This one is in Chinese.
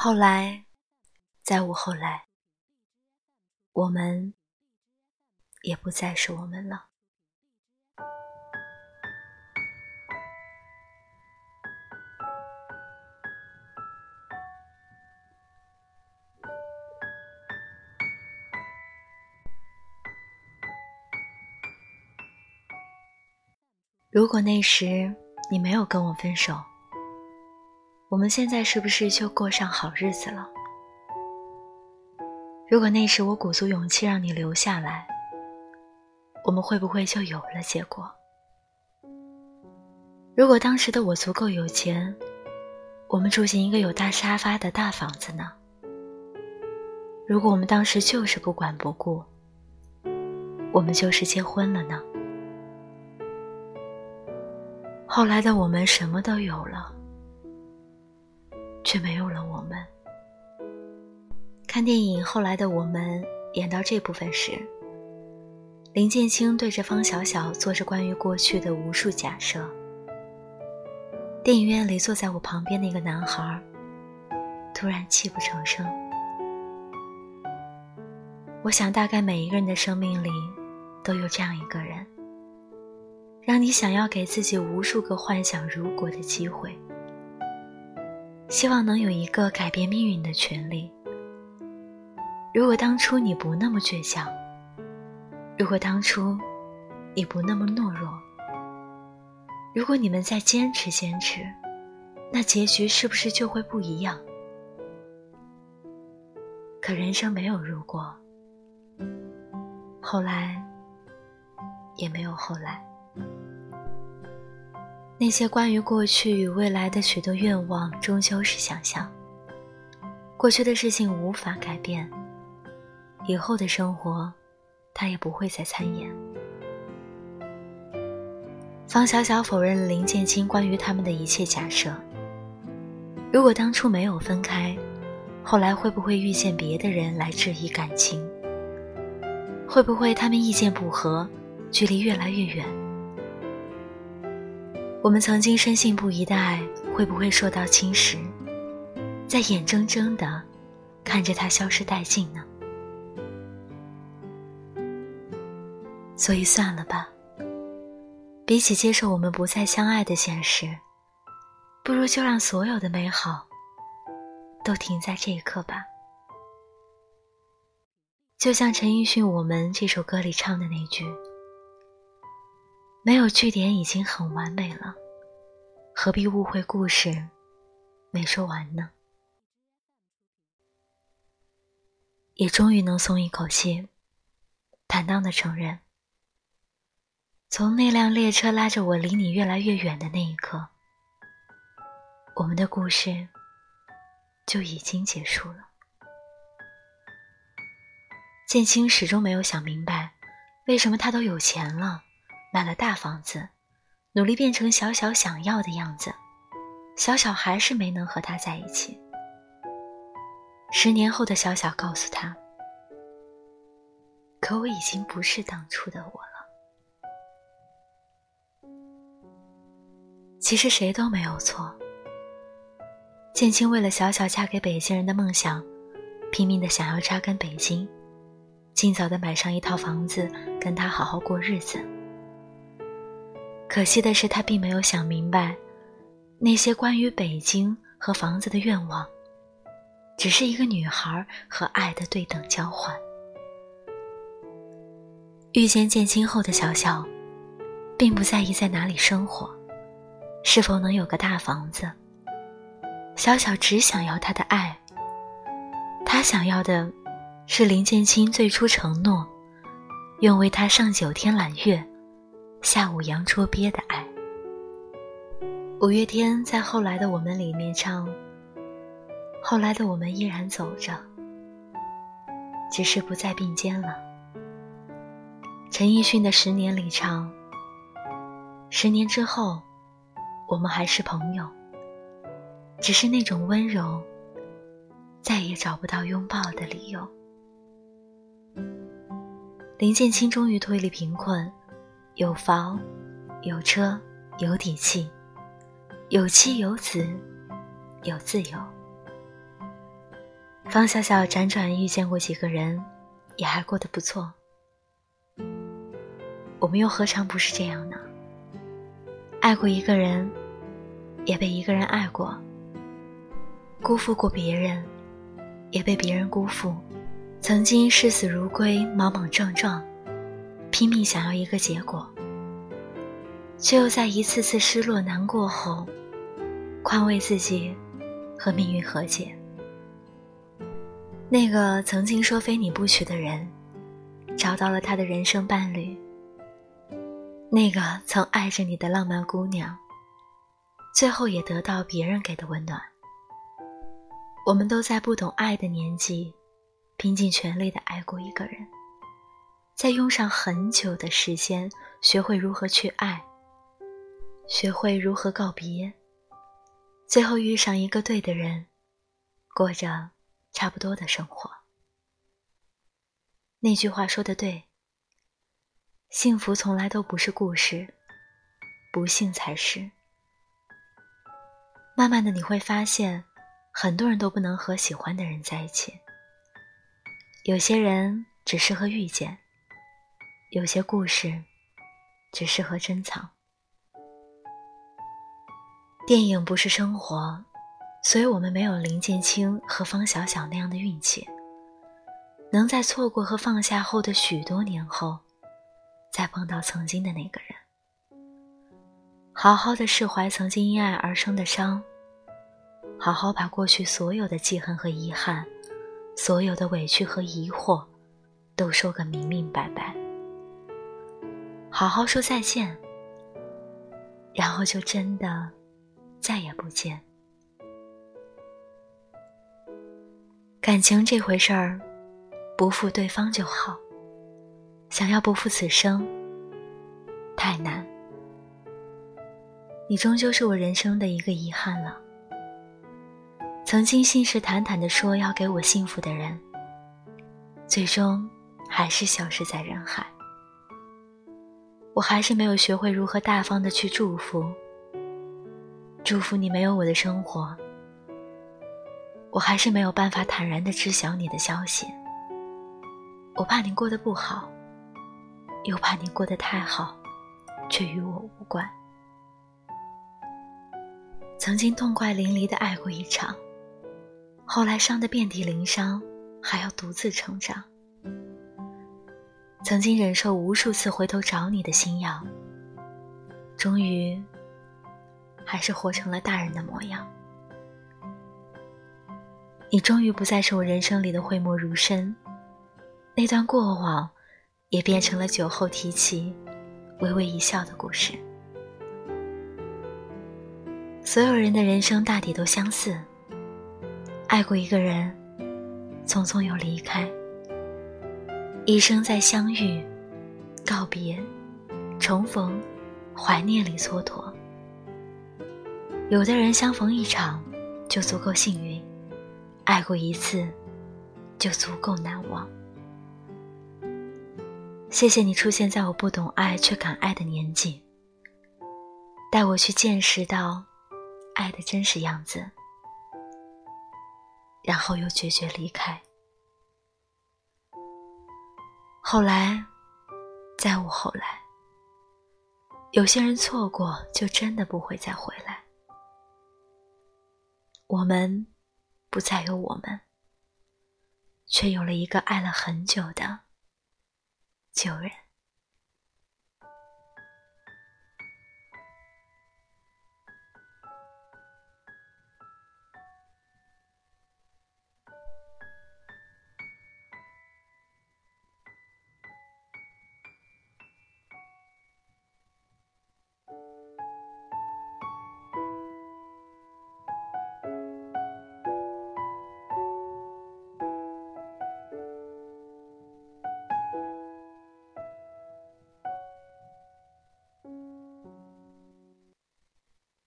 后来，再无后来，我们也不再是我们了。如果那时你没有跟我分手，我们现在是不是就过上好日子了？如果那时我鼓足勇气让你留下来，我们会不会就有了结果？如果当时的我足够有钱，我们住进一个有大沙发的大房子呢？如果我们当时就是不管不顾，我们就是结婚了呢？后来的我们什么都有了，却没有了我们。看电影《后来的我们》演到这部分时，林建清对着方小小做着关于过去的无数假设。电影院里坐在我旁边的一个男孩，突然泣不成声。我想，大概每一个人的生命里，都有这样一个人。让你想要给自己无数个幻想如果的机会，希望能有一个改变命运的权利。如果当初你不那么倔强，如果当初你不那么懦弱，如果你们再坚持坚持，那结局是不是就会不一样？可人生没有如果，后来也没有后来。那些关于过去与未来的许多愿望，终究是想象。过去的事情无法改变，以后的生活，他也不会再参演。方小小否认了林建清关于他们的一切假设。如果当初没有分开，后来会不会遇见别的人来质疑感情？会不会他们意见不合，距离越来越远？我们曾经深信不疑的爱，会不会受到侵蚀，在眼睁睁的看着它消失殆尽呢？所以算了吧。比起接受我们不再相爱的现实，不如就让所有的美好都停在这一刻吧。就像陈奕迅《我们》这首歌里唱的那句。没有句点已经很完美了，何必误会故事没说完呢？也终于能松一口气，坦荡的承认，从那辆列车拉着我离你越来越远的那一刻，我们的故事就已经结束了。建青始终没有想明白，为什么他都有钱了。买了大房子，努力变成小小想要的样子，小小还是没能和他在一起。十年后的小小告诉他：“可我已经不是当初的我了。”其实谁都没有错。建青为了小小嫁给北京人的梦想，拼命的想要扎根北京，尽早的买上一套房子，跟他好好过日子。可惜的是，他并没有想明白，那些关于北京和房子的愿望，只是一个女孩和爱的对等交换。遇见建青后的小小，并不在意在哪里生活，是否能有个大房子。小小只想要他的爱，他想要的，是林建清最初承诺，愿为他上九天揽月。下午扬桌鳖的爱。五月天在《后来的我们》里面唱：“后来的我们依然走着，只是不再并肩了。”陈奕迅的《十年》里唱：“十年之后，我们还是朋友，只是那种温柔，再也找不到拥抱的理由。”林建清终于脱离贫困。有房，有车，有底气，有妻有子，有自由。方小小辗转遇见过几个人，也还过得不错。我们又何尝不是这样呢？爱过一个人，也被一个人爱过；辜负过别人，也被别人辜负。曾经视死如归，莽莽撞撞，拼命想要一个结果，却又在一次次失落难过后，宽慰自己和命运和解。那个曾经说非你不娶的人，找到了他的人生伴侣。那个曾爱着你的浪漫姑娘，最后也得到别人给的温暖。我们都在不懂爱的年纪，拼尽全力的爱过一个人，再用上很久的时间，学会如何去爱，学会如何告别，最后遇上一个对的人，过着差不多的生活。那句话说的对。幸福从来都不是故事，不幸才是。慢慢的你会发现，很多人都不能和喜欢的人在一起。有些人只适合遇见，有些故事只适合珍藏。电影不是生活，所以我们没有林建清和方小小那样的运气，能在错过和放下后的许多年后。再碰到曾经的那个人，好好的释怀曾经因爱而生的伤，好好把过去所有的记恨和遗憾，所有的委屈和疑惑，都说个明明白白，好好说再见，然后就真的再也不见。感情这回事儿，不负对方就好。想要不负此生，太难。你终究是我人生的一个遗憾了。曾经信誓旦旦的说要给我幸福的人，最终还是消失在人海。我还是没有学会如何大方的去祝福，祝福你没有我的生活。我还是没有办法坦然的知晓你的消息，我怕你过得不好。又怕你过得太好，却与我无关。曾经痛快淋漓的爱过一场，后来伤得遍体鳞伤，还要独自成长。曾经忍受无数次回头找你的心痒，终于还是活成了大人的模样。你终于不再是我人生里的讳莫如深，那段过往。也变成了酒后提起，微微一笑的故事。所有人的人生大抵都相似，爱过一个人，匆匆又离开，一生在相遇、告别、重逢、怀念里蹉跎。有的人相逢一场就足够幸运，爱过一次就足够难忘。谢谢你出现在我不懂爱却敢爱的年纪，带我去见识到爱的真实样子，然后又决绝离开。后来，再无后来。有些人错过，就真的不会再回来。我们不再有我们，却有了一个爱了很久的。旧人。